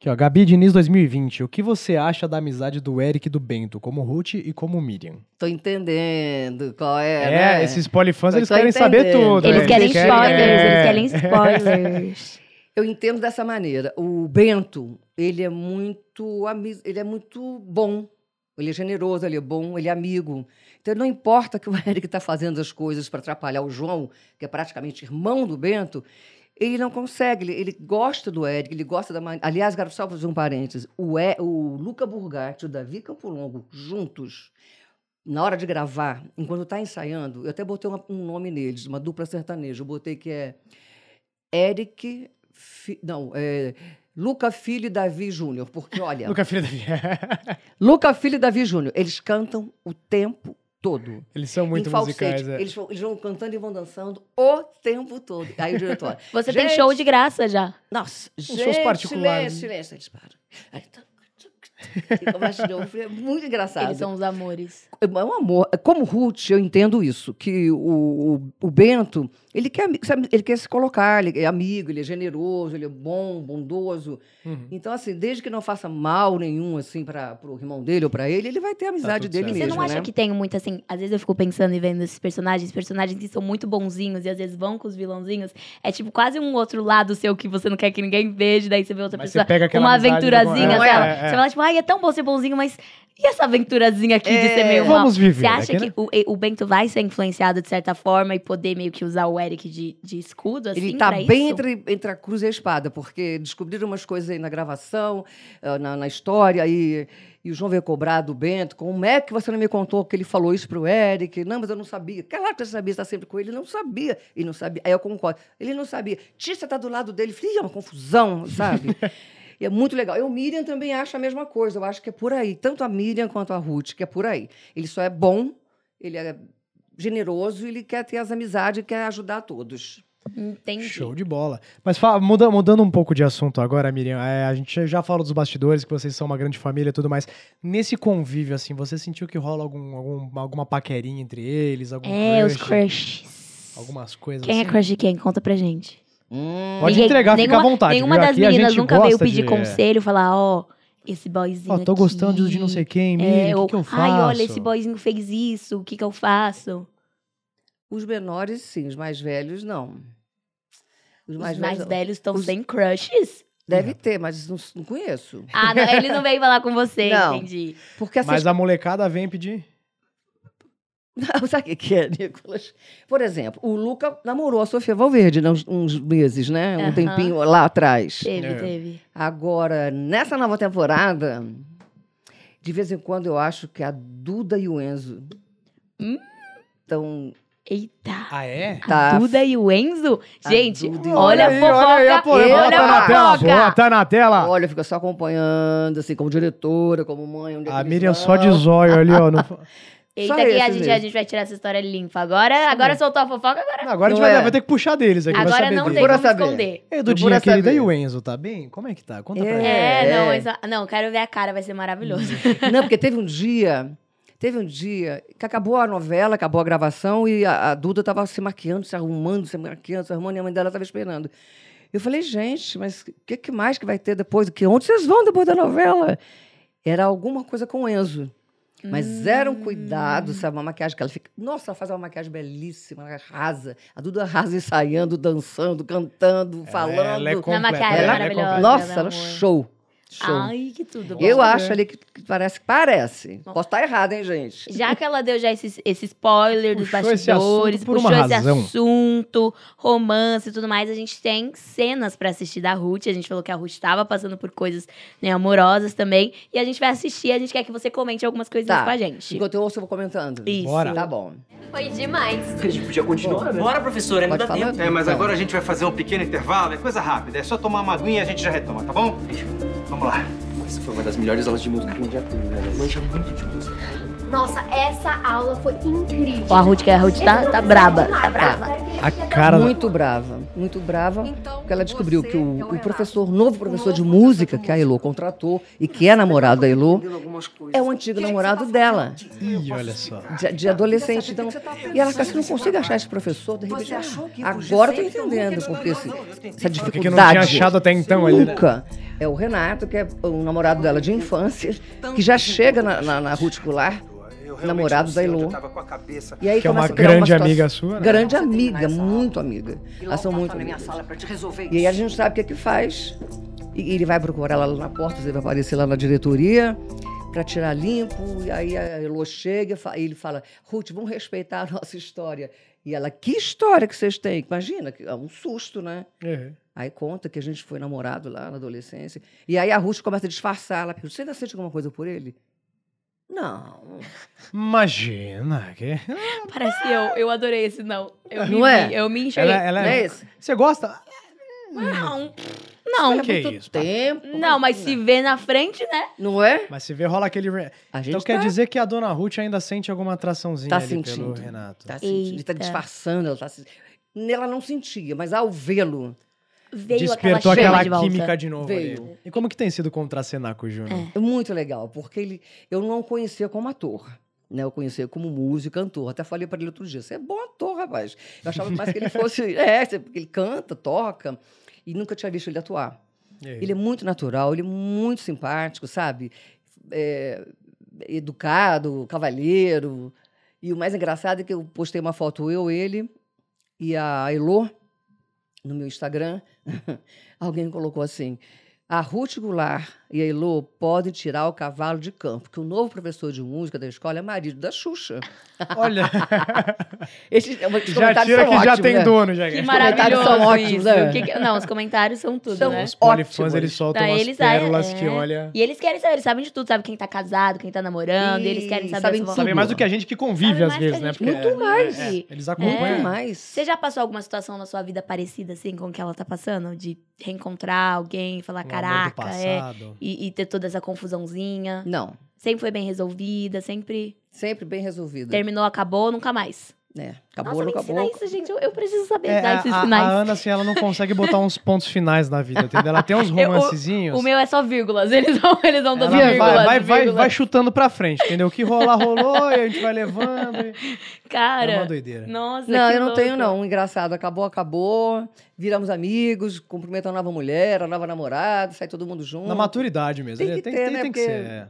Aqui, ó, Gabi Diniz 2020. O que você acha da amizade do Eric e do Bento, como Ruth e como Miriam? Tô entendendo qual é. É, né? esses polifãs, eles querem saber entendendo. tudo. Eles né? querem spoilers, é. eles querem spoilers. Eu entendo dessa maneira. O Bento, ele é muito ele é muito bom. Ele é generoso, ele é bom, ele é amigo. Então não importa que o Eric está fazendo as coisas para atrapalhar o João, que é praticamente irmão do Bento, ele não consegue. Ele, ele gosta do Eric, ele gosta da maneira. Aliás, quero só fazer um parênteses. O, e, o Luca Burgatti e o Davi Campolongo, juntos, na hora de gravar, enquanto está ensaiando, eu até botei uma- um nome neles, uma dupla sertaneja. Eu botei que é Eric. Fi- não, é. Luca Filho e Davi Júnior. Porque, olha, Luca Filho da Via. Luca Filho e Davi Júnior, eles cantam o tempo todo. Eles são muito falsete. musicais, é. Eles, vão, eles vão cantando e vão dançando o tempo todo. Aí o diretor. Você tem "Gente, show de graça já. Nossa, shows gente, particulares. Silêncio, silêncio. Eles param. Aí, tá, É muito engraçado. Eles são os amores. É um amor. Como Ruth, eu entendo isso, que o, o, o Bento, ele quer, ele quer se colocar, ele é amigo, ele é generoso, ele é bom, bondoso. Uhum. Então, assim, desde que não faça mal nenhum, assim, para o irmão dele ou para ele, ele vai ter a amizade tudo dele certo. Você mesmo, não acha né? que tem muito assim? Às vezes eu fico pensando e vendo esses personagens, personagens que são muito bonzinhos e às vezes vão com os vilãozinhos. É tipo quase um outro lado seu que você não quer que ninguém veja, daí você vê outra Mas pessoa. você pega aquela Uma amizade do- aventurazinha, É, é, é. Você fala, tipo, ai, é tão bom ser bonzinho, mas e essa aventurazinha aqui de ser É. meio mal? Vamos viver. Você acha aqui, né? que o, o Bento vai ser influenciado de certa forma e poder meio que usar o Eric de, de escudo, assim, Ele tá pra bem isso? entre, entre a cruz e a espada, porque descobriram umas coisas aí na gravação, eh, na, na história, e, e o João veio cobrar do Bento, como é que você não me contou que ele falou isso pro Eric? Não, mas eu não sabia. Claro que você sabia, você está sempre com ele. Ele não sabia. Ele não sabia. Aí eu concordo. Ele não sabia. Tícia está do lado dele. Falei, "Ih, é uma confusão, sabe? E é muito legal. Eu, Miriam, também acho a mesma coisa. Eu acho que é por aí. Tanto a Miriam quanto a Ruth, que é por aí. Ele só é bom, ele é generoso, ele quer ter as amizades e quer ajudar todos. Entendi. Show de bola. Mas fa- muda- mudando um pouco de assunto agora, Miriam, é, a gente já falou dos bastidores, que vocês são uma grande família e tudo mais. Nesse convívio, assim, você sentiu que rola algum, algum- alguma paquerinha entre eles? Algum É, os crush, crushes. Algumas coisas Quem é assim? crush de quem? Conta pra gente. Hum. Pode Ninguém- entregar, fica à nenhuma- vontade. Nenhuma viu? das Aqui meninas nunca veio pedir de- conselho, falar, ó, esse boyzinho Ó, tô aqui. gostando de não sei quem, o É, ou, que, que eu faço? Ai, olha, esse boyzinho fez isso, o que que eu faço? Os menores, sim. Os mais velhos, não. Os Os mais, mais, velhos, estão os- sem crushes? Deve ter, mas não, não conheço. Ah, não, ele não veio falar com você, Não. entendi. Porque essas Mas a molecada vem pedir. Não, sabe o que que é, Nicolas? Por exemplo, o Luca namorou a Sofia Valverde né, uns, uns meses, né? Um tempinho lá atrás. Teve, É. teve. Agora, nessa nova temporada, de vez em quando eu acho que a Duda e o Enzo Hum? estão. Eita. Ah, é? Tá. A Duda e o Enzo? A Gente, Duda o olha a aí, fofoca. olha aí a polêmica, olha tá na a tela, fofoca. boa, tá na tela. Olha, fica só acompanhando, assim, como diretora, como mãe. Onde é que A Miriam vão. só de zóio ali, ó. no- Eita, Só que a gente, a gente vai tirar essa história limpa. Agora, agora soltou a fofoca, agora, Agora a gente Não vai, é. vai ter que puxar deles aqui. vai agora saber não tem deles. Como saber. esconder. Procura querida, e o Enzo, tá bem? Como é que tá? Conta pra É. gente. É, não, É. mas, a- não, quero ver a cara, vai ser maravilhoso. Não, porque teve um dia, teve um dia que acabou a novela, acabou a gravação e a, a Duda estava se maquiando, se arrumando, se maquiando, se arrumando e a mãe dela estava esperando. Eu falei, gente, mas o que, que mais que vai ter depois? Que onde vocês vão depois da novela? Era alguma coisa com o Enzo. Mas era um cuidado, sabe? Uma maquiagem que ela fica. Nossa, ela faz uma maquiagem belíssima, ela arrasa. A Duda arrasa ensaiando, dançando, cantando, falando. Ela é Na completa, maquiagem ela é maravilhosa. completa. Nossa, meu ela amor. show. Show. Ai, que tudo. Eu bom. acho ali que, que parece. Parece. Posso estar errado, hein, gente? Já que ela deu já esse, esse spoiler dos Puxou esse bastidores, por puxou uma esse razão. assunto, romance e tudo mais, a gente tem cenas pra assistir da Ruth. A gente falou que a Ruth estava passando por coisas né, amorosas também. E a gente vai assistir, a gente quer que você comente algumas coisinhas Tá. com a gente. Enquanto eu ouço, eu vou comentando. Isso. Bora. Tá bom. Foi demais. A gente podia continuar, né? Bora, professora, ainda dá tempo. É, mas Então. agora a gente vai fazer um pequeno intervalo, é coisa rápida. É só tomar uma aguinha e a gente já retoma, tá bom? Vamos lá. Essa foi uma das melhores aulas de música que a gente já teve, né? Manja muito de música. Nossa, essa aula foi incrível. Ó, a Ruth, que a Ruth tá, tá braba. Tá brava. A cara. Muito brava, muito brava, porque ela descobriu que o, o professor, novo professor de música que a Elô contratou e que é namorado da Elô, é o antigo namorado dela, Ih, olha só. de, de adolescente. Então, e ela fica assim, não consigo achar esse professor, de repente, agora eu tô entendendo, porque esse, essa Porque dificuldade. que não tinha achado até então ali, né? É o Renato, que é o namorado dela de infância, que já chega na, na, na realmente namorado da Elô. Eu tava com a cabeça. E aí Que é uma grande situação- amiga sua, né? Grande amiga, muito amiga. Elas são muito na minha amigas. sala pra te resolver E aí a gente sabe o que é que faz. E ele vai procurar ela lá na porta, ele vai aparecer lá na diretoria para tirar limpo. E aí a Elô chega e ele fala: Ruth, vamos respeitar a nossa história. E ela: Que história que vocês têm? Imagina, é um susto, né? É. Aí conta que a gente foi namorado lá na adolescência. E aí a Ruth começa a disfarçar. Ela pergunta: Você ainda sente alguma coisa por ele? Não. Imagina. Que... Parece eu. Eu adorei esse não. Eu Não me é? Eu me enxerguei. Ela, ela Não é esse? Você gosta? Não. Não. Que muito isso, tempo. Não, mas se vê na frente, né? Não é? Mas se vê, rola aquele. re- A gente Então quer tá- dizer que a dona Ruth ainda sente alguma atraçãozinha Tá ali pelo sentindo. Renato. Tá sentindo. Ele tá disfarçando, ela tá Ela não sentia, mas ao vê-lo. Veio Despertou aquela, aquela, de volta. química de novo. Veio. ali. E como que tem sido contracenar com o Júnior? É muito legal, porque ele, eu não o conhecia como ator. Né, eu conhecia como músico, cantor. Até falei para ele outro dia: você é bom ator, rapaz. Eu achava mais que ele fosse. É, porque ele canta, toca, e nunca tinha visto ele atuar. Ele é muito natural, ele é muito simpático, sabe? É, educado, cavalheiro. E o mais engraçado é que eu postei uma foto, eu, ele e a Elô, no meu Instagram. Alguém colocou assim: a Ruth Goulart e a Elô podem tirar o cavalo de campo, que o novo professor de música da escola é marido da Xuxa. Olha, Esses, esses já comentários tira são que já ótimos, tem né? dono, já. Que maravilhoso são ótimos, isso. né? Que que- Não, os comentários são tudo, São né? Os polifãs, eles soltam umas eles, ah, pérolas é. que olha... E eles querem saber, eles sabem de tudo, sabe quem tá casado, quem tá namorando, e eles querem saber sabem as. Sabem mais do que a gente que convive, às vezes, né? Porque Muito convive. mais. é, eles Muito acompanham. mais. Você já passou alguma situação na sua vida parecida, assim, com o que ela tá passando? De reencontrar alguém, falar, Um caraca, é. E, e ter toda essa confusãozinha. Não, Sempre foi bem resolvida, sempre sempre bem resolvido. terminou, acabou, nunca mais. É, acabou, Nossa, me ensina acabou. isso, gente. Eu, eu preciso saber É, dar a, esses a- finais. a Ana, assim, ela não consegue botar uns pontos finais na vida, entendeu? Ela tem uns Eu- o- romancezinhos. O meu é só vírgulas. Eles vão, eles vão dando vai, vírgulas. vai, vai, vírgulas. vai chutando pra frente, entendeu? O que rolar, rolou, e a gente vai levando. e- Cara, É uma doideira. nossa, Não, que eu não tenho, não. Engraçado, acabou, acabou. Viramos amigos, cumprimento a nova mulher, a nova namorada, sai todo mundo junto. Na maturidade mesmo. Tem né? que tem, ter, tem- né? tem que ser. é.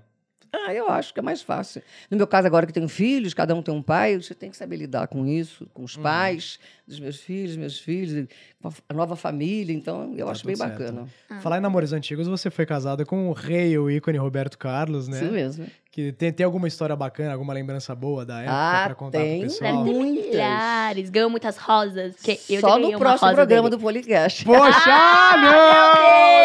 Ah, eu acho que é mais fácil. No meu caso, agora que tenho filhos, cada um tem um pai, você tem que saber lidar com isso, com Uhum. os pais dos meus filhos, meus filhos, a nova família. Então, eu Tá acho bem certo. bacana. Ah. Falar em namoros antigos, você foi casada com o rei, o ícone Roberto Carlos, né? Isso mesmo. Que tem, tem alguma história bacana, alguma lembrança boa da época Ah, pra contar tem. pro pessoal? Deve ter Muitas. milhares. Ganhou muitas rosas. Só no próximo programa dele. do Policast. Poxa, não!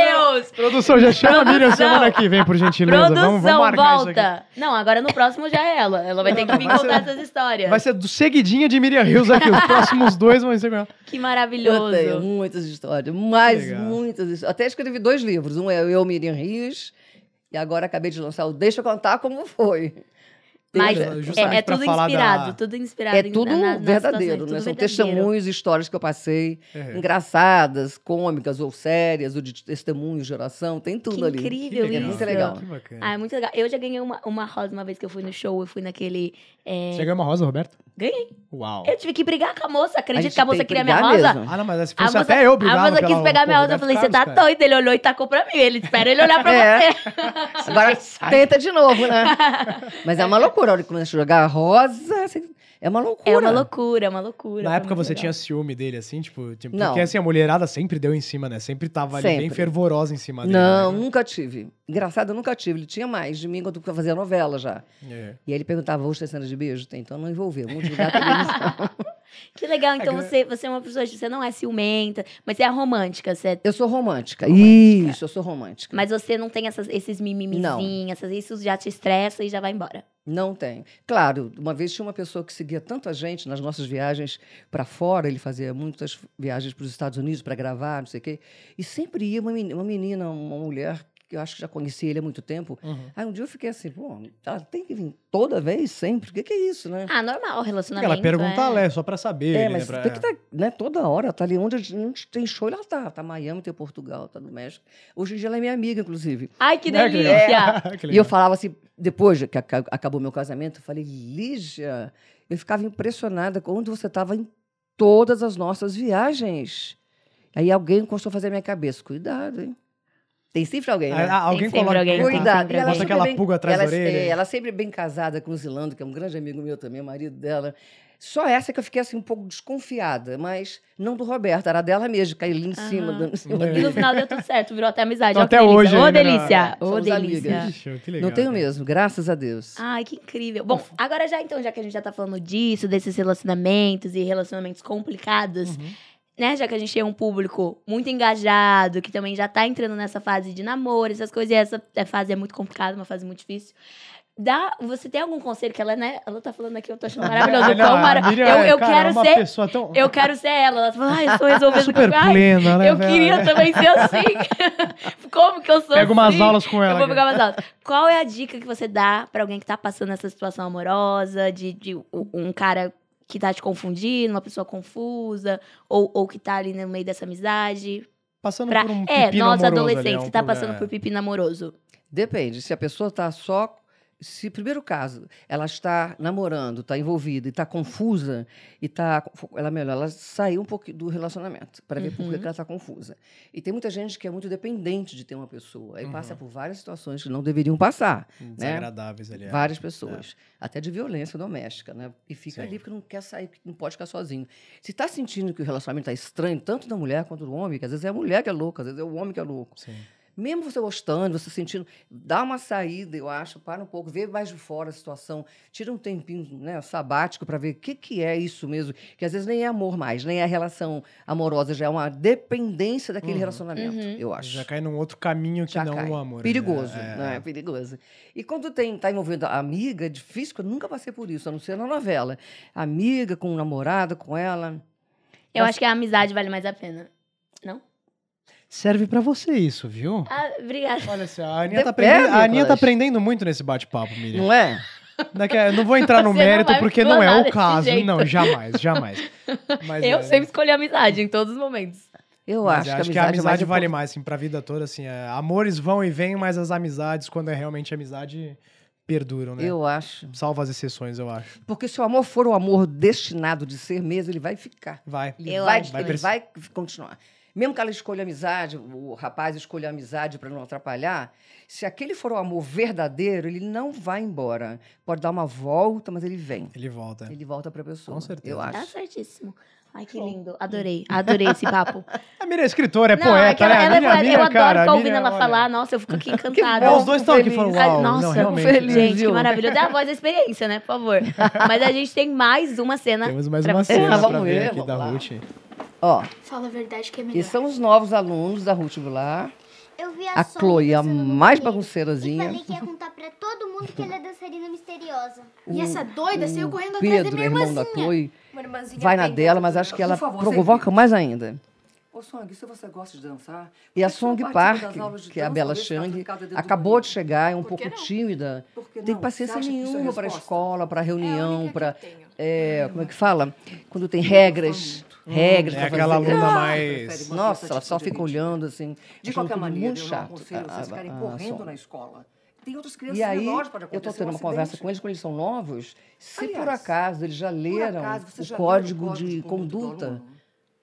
Meu Deus! Produção, já chama a Miriam semana que vem, por gentileza. Produção, vamos, vamos marcar isso aqui. volta! Não, agora no próximo já é ela. Ela vai ter que vir contar ser- essas histórias. Vai ser do seguidinha de Miriam Rios aqui. Os próximos dois vão ser com ela. Que maravilhoso. Tenho muitas histórias, mas Legal. muitas histórias. Até escrevi dois livros. Um é Eu, Miriam Rios, e agora acabei de lançar o Deixa eu contar como foi. Mas é, é tudo inspirado, da- tudo inspirado. É tudo na- nas verdadeiro, situações, né? tudo São verdadeiro. testemunhos, histórias que eu passei, É. engraçadas, cômicas ou sérias, ou de testemunhos de oração, tem tudo Que ali. incrível É isso. muito legal. Que bacana. Ah, é muito legal. Eu já ganhei uma, uma rosa uma vez que eu fui no show, eu fui naquele. é, Você ganhou uma rosa, Roberto? Ganhei. Uau. Eu tive que brigar com a moça. Acredita gente que a moça que queria minha rosa? mesmo. Ah, não, mas se A fosse moça, até eu brigava a moça pela- quis pegar minha rosa. Eu falei, você tá cara. doido? Ele olhou e tacou pra mim. Ele espera ele olhar pra É. você. Agora tenta de novo, né? Mas é uma loucura. A hora que começa a jogar rosa, assim, é uma loucura. É uma loucura, é uma loucura. Na época você legal. tinha ciúme dele, assim, tipo, tipo Não. porque assim, a mulherada sempre deu em cima, né? Sempre tava ali bem Sempre. fervorosa em cima dele. Não, né? nunca tive. Engraçado, eu nunca tive. Ele tinha mais de mim quando eu fazia novela já. É. E aí ele perguntava, hoje tem cena de beijo? Então não envolveu. Vamos a televisão. Que legal, então você, você é uma pessoa, você não é ciumenta, mas você é romântica, você é- Eu sou romântica. Isso, eu sou romântica. mas você não tem essas, esses mimimizinhos, essas, isso já te estressa e já vai embora. Não tem. Claro, uma vez tinha uma pessoa que seguia tanto a gente nas nossas viagens para fora, ele fazia muitas viagens para os Estados Unidos para gravar, não sei o quê, e sempre ia uma menina, uma, menina, uma mulher que eu acho que já conhecia ele há muito tempo. Uhum. Aí um dia eu fiquei assim, pô, ela tem que vir toda vez, sempre? O que, que é isso, né? Ah, normal, relacionamento. ela pergunta é... a Lé, só pra saber. É, ali, mas né, pra- tem que estar né, toda hora, tá ali onde, onde tem show, ela tá. Tá Miami, tem Portugal, tá no México. Hoje em dia ela é minha amiga, inclusive. Ai, que É, que legal. delícia! Que E eu falava assim, depois que aca- acabou meu casamento, eu falei, Lígia, eu ficava impressionada com onde você estava em todas as nossas viagens. Aí alguém encostou a fazer a minha cabeça. Cuidado, hein? Tem sempre alguém, né? Ah, alguém sempre coloca, alguém, tem Cuidado. sempre E ela bota sempre aquela bem- pulga atrás ela, da orelha. é, ela sempre bem casada com o Zilando, que é um grande amigo meu também, o marido dela. Só essa que eu fiquei assim um pouco desconfiada, mas não do Roberto, era dela mesmo, caiu ali em cima, dando em cima É. E no final deu tudo certo, virou até amizade. Então, até delícia. hoje Ô, né? delícia! Ô, Somos delícia! Ixi, que legal, Não tenho cara. mesmo, graças a Deus. Ai, que incrível. Bom, agora já então, já que a gente já tá falando disso, desses relacionamentos e relacionamentos complicados, Uhum. Né? Já que a gente tem um público muito engajado, que também já tá entrando nessa fase de namoro, essas coisas, e essa é, fase é muito complicada, uma fase muito difícil. Dá, você tem algum conselho que ela, né? Ela tá falando aqui, eu tô achando maravilhoso. Ah, não, a mara- Miriam eu, é, eu cara, quero uma ser. tão... Eu quero ser ela. Ela falou, ai, eu tô resolvendo super Ai, plena, né? Eu velho? queria também ser assim. Como que eu sou Pega umas assim? aulas com ela. Eu vou pegar umas aulas. Qual é a dica que você dá pra alguém que tá passando essa situação amorosa, de, de um cara que tá te confundindo, uma pessoa confusa, ou, ou que tá ali no meio dessa amizade? passando Pra... por um é, pipi nós namoroso ali, é adolescentes, um tá problema. passando por pipi namoroso. Depende. Se a pessoa está só. Se, primeiro caso, ela está namorando, está envolvida e está confusa, e está. Ela é melhor, ela sair um pouco do relacionamento, para ver por que Uhum. ela está confusa. E tem muita gente que é muito dependente de ter uma pessoa, aí Uhum. passa por várias situações que não deveriam passar. Desagradáveis ali. é. Várias pessoas. Até de violência doméstica, né? E fica Sim. ali porque não quer sair, não pode ficar sozinho. Se está sentindo que o relacionamento está estranho, tanto da mulher quanto do homem, que às vezes é a mulher que é louca, às vezes é o homem que é louco. Sim. Mesmo você gostando, você sentindo, dá uma saída, eu acho, para um pouco, vê mais de fora a situação, tira um tempinho né, sabático para ver o que, que é isso mesmo, que às vezes nem é amor mais, nem é relação amorosa, já é uma dependência daquele relacionamento, Uhum. eu acho. Já cai num outro caminho que Já não cai. o amor. né? Perigoso, É, né? é. Perigoso. E quando tem tá envolvendo a amiga, é difícil, porque eu nunca passei por isso, a não ser na novela. Amiga com um namorado, com ela. Eu Mas- acho que a amizade vale mais a pena. Não? Serve pra você isso, viu? Ah, obrigada. Olha só, a Aninha, tá aprendendo, a Aninha tá aprendendo muito nesse bate-papo, Miriam. Não é? Daqui a- não vou entrar no Você não mérito vai porque não é o caso. jeito. Não, jamais, jamais. Mas, Eu é, sempre escolhi a amizade em todos os momentos. Eu mas acho, eu que a amizade, é mais vale mais, assim, pra vida toda, assim. é, amores vão e vêm, mas as amizades, quando é realmente amizade, perduram, né? Eu acho. Salva as exceções, eu acho. Porque se o amor for o amor destinado de ser mesmo, ele vai ficar. Vai. Ele Eu vai, acho ele também. vai continuar. Mesmo que ela escolha amizade, o rapaz escolha amizade para não atrapalhar, se aquele for o amor verdadeiro, ele não vai embora. Pode dar uma volta, mas ele vem. Ele volta. Ele volta para a pessoa. Com certeza. Eu Tá acho. certíssimo. Ai, que lindo. Adorei. Adorei esse papo. A Miriam é escritora, é Não, poeta, é que ela, né? A ela é Miriam- a poeta. Miriam, Eu adoro cara, ficar ouvindo Miriam, ela olha, falar. Nossa, eu fico aqui encantada. É, bom, os dois estão aqui falando, uau, nossa, não, realmente. feliz. Gente, que viu? maravilha. Dá a voz da experiência, né? Por favor. Mas a gente tem mais uma cena. Temos mais pra uma cena pra vamos ver ver, aqui vamos da lá. Ruth. Ó, Fala a verdade que é melhor. e são os novos alunos da Ruth Goulart. Eu vi a, A Chloe, a mais. E bagunceirazinha. falei que ia contar pra todo mundo que ela é dançarina misteriosa. E essa doida saiu correndo O atrás da Pedro, minha irmão da irmãzinha. Chloe, irmãzinha vai na dela, mas acho que ela favor, provoca mais ainda. Ô, Song, se você gosta de dançar... E a não Song Park, que é a Bela Chang, acabou de chegar, é um pouco não? tímida. Que Tem não? paciência é nenhuma para a escola, para É a reunião, única para. eu tenho. É, como é que fala? Quando tem regras. Regras É aquela aluna Ah, mais. Nossa, ela só fica olhando assim. De qualquer maneira, muito eu não chato. aconselho vocês a- ficarem a- a correndo na escola. Tem outras crianças E aí, menores, pode eu estou acontecer tendo um uma conversa com eles, quando eles são novos, se por Aliás, acaso eles já leram acaso, o já leu o código código de de conduta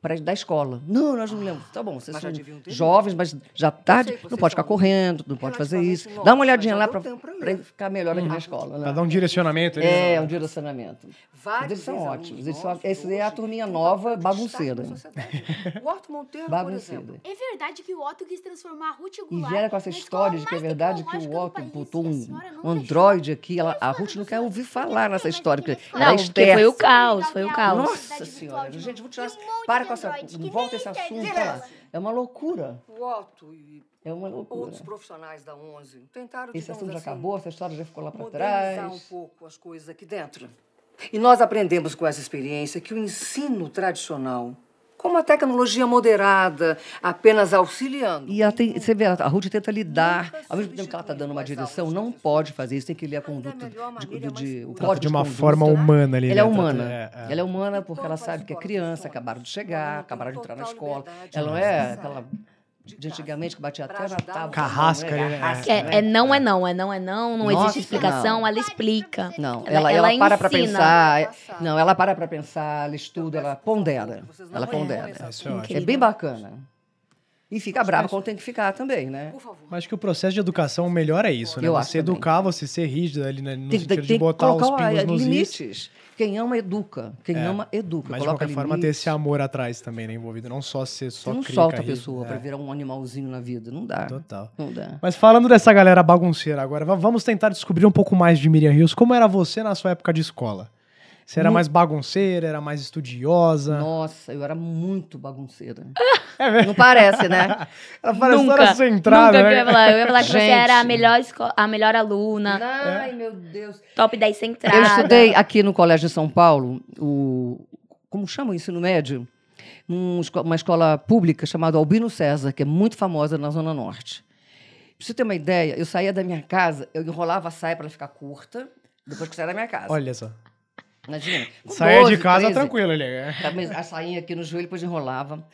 pra, da escola. Não, nós não lemos. Tá bom, vocês Mas já são deviam ter jovens, mas já tarde, não pode ficar correndo, não pode fazer isso. Dá uma olhadinha lá para ficar melhor aqui na escola. Né? Pra dar um direcionamento ali. É, né? um direcionamento. Mas Vários eles são ótimos. Eles são, essa é a turminha nova, bagunceira. O Otto Monteiro, por Bagunceira. exemplo. É verdade que o Otto quis transformar a Ruth E Goulart vieram com essa história de que é verdade que o Otto botou E um, um androide aqui. Ela, a Ruth não quer ouvir falar nessa história. Porque é Não, porque esperta. foi o caos, foi o caos. Nossa senhora, gente, vou tirar. Para com essa. Volta esse assunto. É uma loucura. O Otto e É uma loucura. outros profissionais da 11 tentaram, Esse assunto já assim, acabou, essa história já ficou lá para trás. um pouco as coisas aqui dentro. E nós aprendemos com essa experiência que o ensino tradicional, com uma tecnologia moderada, apenas auxiliando. E tem, você vê, a Ruth tenta lidar, ao mesmo tempo que ela está dando uma direção, não pode fazer isso, tem que ler a conduta, de, de, de- o código de uma conduta. forma humana ali. Ela é né? Humana. é, é. Ela é humana porque ela sabe que é criança, acabaram de chegar, acabaram de entrar na escola. Ela não é aquela de antigamente que batia até na tábua. Carrasca, é? né? Carrasca, É, né? é não, é não, é não, é não, não Nossa, existe explicação, não. ela explica. Não, Ela- ela, ela, ela para para pensar. Não, ela para para pensar, ela estuda, ela pondera. Ela pondera. É. É bem bacana. E fica brava quando tem que ficar também, né? Por favor. Mas acho que o processo de educação melhor é isso, né? Eu você acho também. educar, você ser rígido ali, né? no Tem, sentido tem, de tem que botar os pingos ó, nos is. limites. Quem ama, educa. Quem É. ama, educa. Mas de qualquer forma ter esse amor atrás também, né? Envolvido. Não só ser só Você não solta a pessoa é. para virar um animalzinho na vida. Não dá. Total. Não dá. Mas falando dessa galera bagunceira agora, va- vamos tentar descobrir um pouco mais de Miriam Rios. Como era você na sua época de escola? Você era mais bagunceira, era mais estudiosa? Nossa, eu era muito bagunceira. É mesmo? Não parece, né? Ela parece nunca, toda centrada, nunca que eu né? ia falar. Eu ia falar que você Gente. era a melhor, a melhor aluna, Ai, meu Deus. top 10 centrada. Eu estudei aqui no Colégio de São Paulo, o, como chama o ensino médio? Uma escola pública chamada Albino César, que é muito famosa na Zona Norte. Pra você ter uma ideia, eu saía da minha casa, eu enrolava a saia para ela ficar curta, depois que eu saía da minha casa. Olha só. Imagina. Saia de 12, casa 13. tranquilo, ele. é. A sainha aqui no joelho, depois enrolava.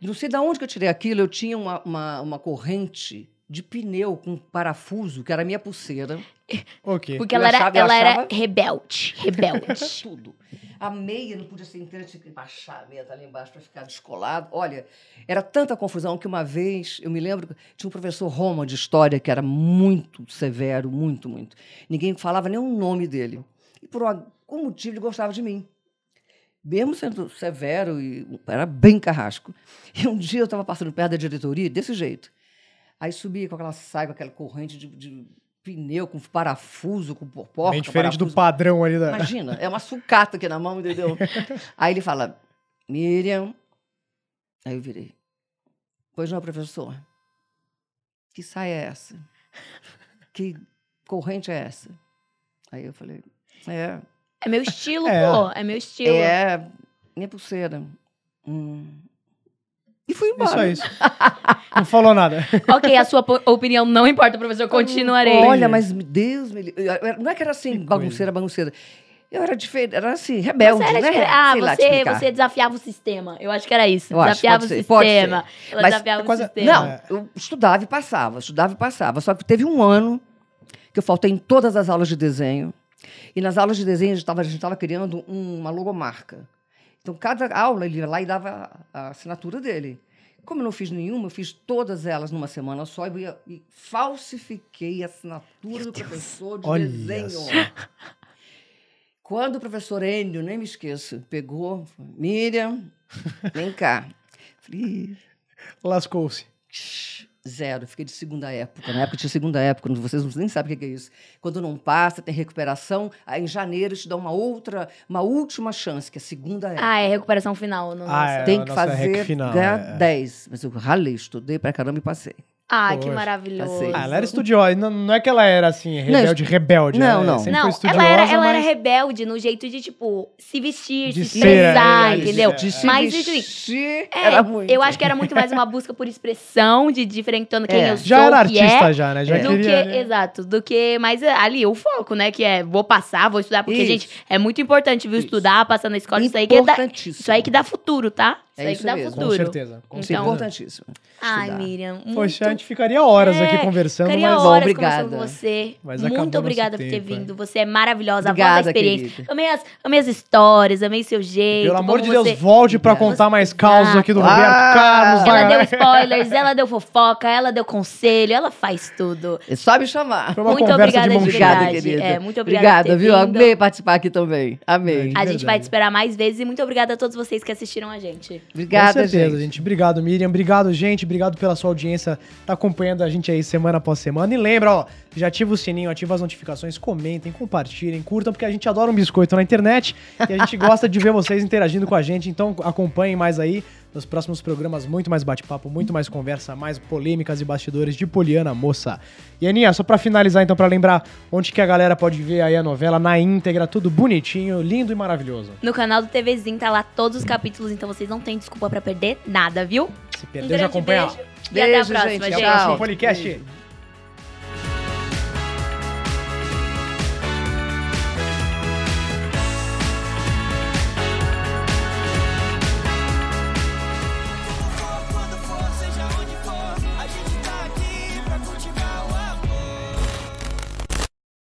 Não sei de onde que eu tirei aquilo. Eu tinha uma, uma, uma corrente de pneu com parafuso, que era a minha pulseira. Ok. Porque ela, era, achava- eu ela era achava- rebelde. Rebelde. Tudo. A meia não podia ser inteira, tinha que baixar a meia tá ali embaixo para ficar descolado. Olha, era tanta confusão que uma vez, eu me lembro, que tinha um professor Roma de história que era muito severo, muito, muito. Ninguém falava nem o nome dele. E por algum motivo ele gostava de mim. Mesmo sendo severo e era bem carrasco. E um dia eu estava passando perto da diretoria, desse jeito. Aí subia com aquela saia, com aquela corrente de, de pneu, com parafuso, com porca, Bem diferente do parafuso. padrão ali da. Imagina, é uma sucata aqui na mão, entendeu? Aí ele fala, Miriam. Aí eu virei. Pois não, professor. Que saia é essa? Que corrente é essa? Aí eu falei, é, É meu estilo, É. pô. É meu estilo. é minha pulseira. Hum. E fui Isso embora. é isso. Não falou nada. Ok, a sua opinião não importa, professor. Continuarei. Olha, mas Deus me livre. Não é que era assim, Que bagunceira, bagunceira. Eu era diferente, era assim, rebelde, Você era né? diferente. Ah, Sei lá você, explicar. você desafiava o sistema. Eu acho que era isso. Eu acho, desafiava pode o ser, pode sistema. Ela Mas desafiava é quase- o sistema. Não, É. eu estudava e passava, estudava e passava. Só que teve um ano que eu faltei em todas as aulas de desenho. E nas aulas de desenho a gente estava criando um- uma logomarca. Então, cada aula ele ia lá e dava a, assinatura dele. Como eu não fiz nenhuma, eu fiz todas elas numa semana só e, ia- e falsifiquei a assinatura do professor de Olha desenho. só. Quando o professor Enio, nem me esqueço, pegou, falou, Miriam, vem cá. Falei, "Ih, Lascou-se. Zero, fiquei de segunda época. Na época tinha segunda época, não- vocês não- nem sabem o que que é isso. Quando não passa, tem recuperação, aí em janeiro te dá uma outra, uma última chance, que é a segunda época. Ah, é recuperação final. No Ah, nosso. é. tem que fazer, final, ganhar é. 10. Mas eu ralei, estudei pra caramba e passei. Ah, que Poxa, maravilhoso. Ah, ela era estudiosa. Não, não é que ela era assim, rebelde, rebelde. Não, ela não. Sempre Não, foi estudiosa, ela, era, ela era mas- rebelde no jeito de, tipo, se vestir, De se expressar, é, de entendeu? é. Mas, Se assim, vestir, é, era muito. eu acho que era muito mais uma busca por expressão, de diferentando quem É. eu sou, Já era que artista, é, já, né? Já do queria. que, né? exato, do que mais ali, o foco, né? Que é, vou passar, vou estudar, porque, Isso. gente, é muito importante, viu? Isso. Estudar, passar na escola, isso aí que dá, Importantíssimo. isso aí que dá futuro, tá? Isso É aí isso que dá mesmo. Com futuro. certeza. Com Isso é Então- importantíssimo. Ai, Estudar. Miriam, muito Poxa, a gente ficaria horas É, aqui conversando, Ficaria mas. Horas obrigada. com você. Mas Muito obrigada por ter tempo, é. vindo. Você é maravilhosa, a voz da Obrigada, experiência. querida. Amei as, amei as histórias, amei seu jeito. Pelo amor de Deus, você- volte pra Obrigada. contar mais causos aqui do Ah, Roberto Carlos. Ela vai- deu spoilers, ela deu fofoca, ela deu conselho, ela faz tudo. É só me chamar. Foi uma Muito conversa obrigada de de. Obrigada, verdade. querida. É, muito obrigada Obrigada, viu? Amei participar aqui também. Amei. É, A gente vai te esperar mais vezes e muito obrigada a todos vocês que assistiram a gente. Obrigada, Com certeza, gente. gente. Obrigado, Miriam. Obrigado, gente. Obrigado pela sua audiência. Tá acompanhando a gente aí semana após semana. E lembra, ó, já ativa o sininho, ativa as notificações, comentem, compartilhem, curtam, porque a gente adora um biscoito na internet e a gente gosta de ver vocês interagindo com a gente. Então acompanhem mais aí nos próximos programas, muito mais bate-papo, muito mais conversa, mais polêmicas e bastidores de Poliana Moça. E Aninha, só pra finalizar, então, pra lembrar onde que a galera pode ver aí a novela na íntegra, tudo bonitinho, lindo e maravilhoso. No canal do TVzinho tá lá todos os capítulos, então vocês não têm desculpa pra perder nada, viu? Se Um perder, já grande acompanha. beijo e até a Beijo, próxima, gente. gente. Até o.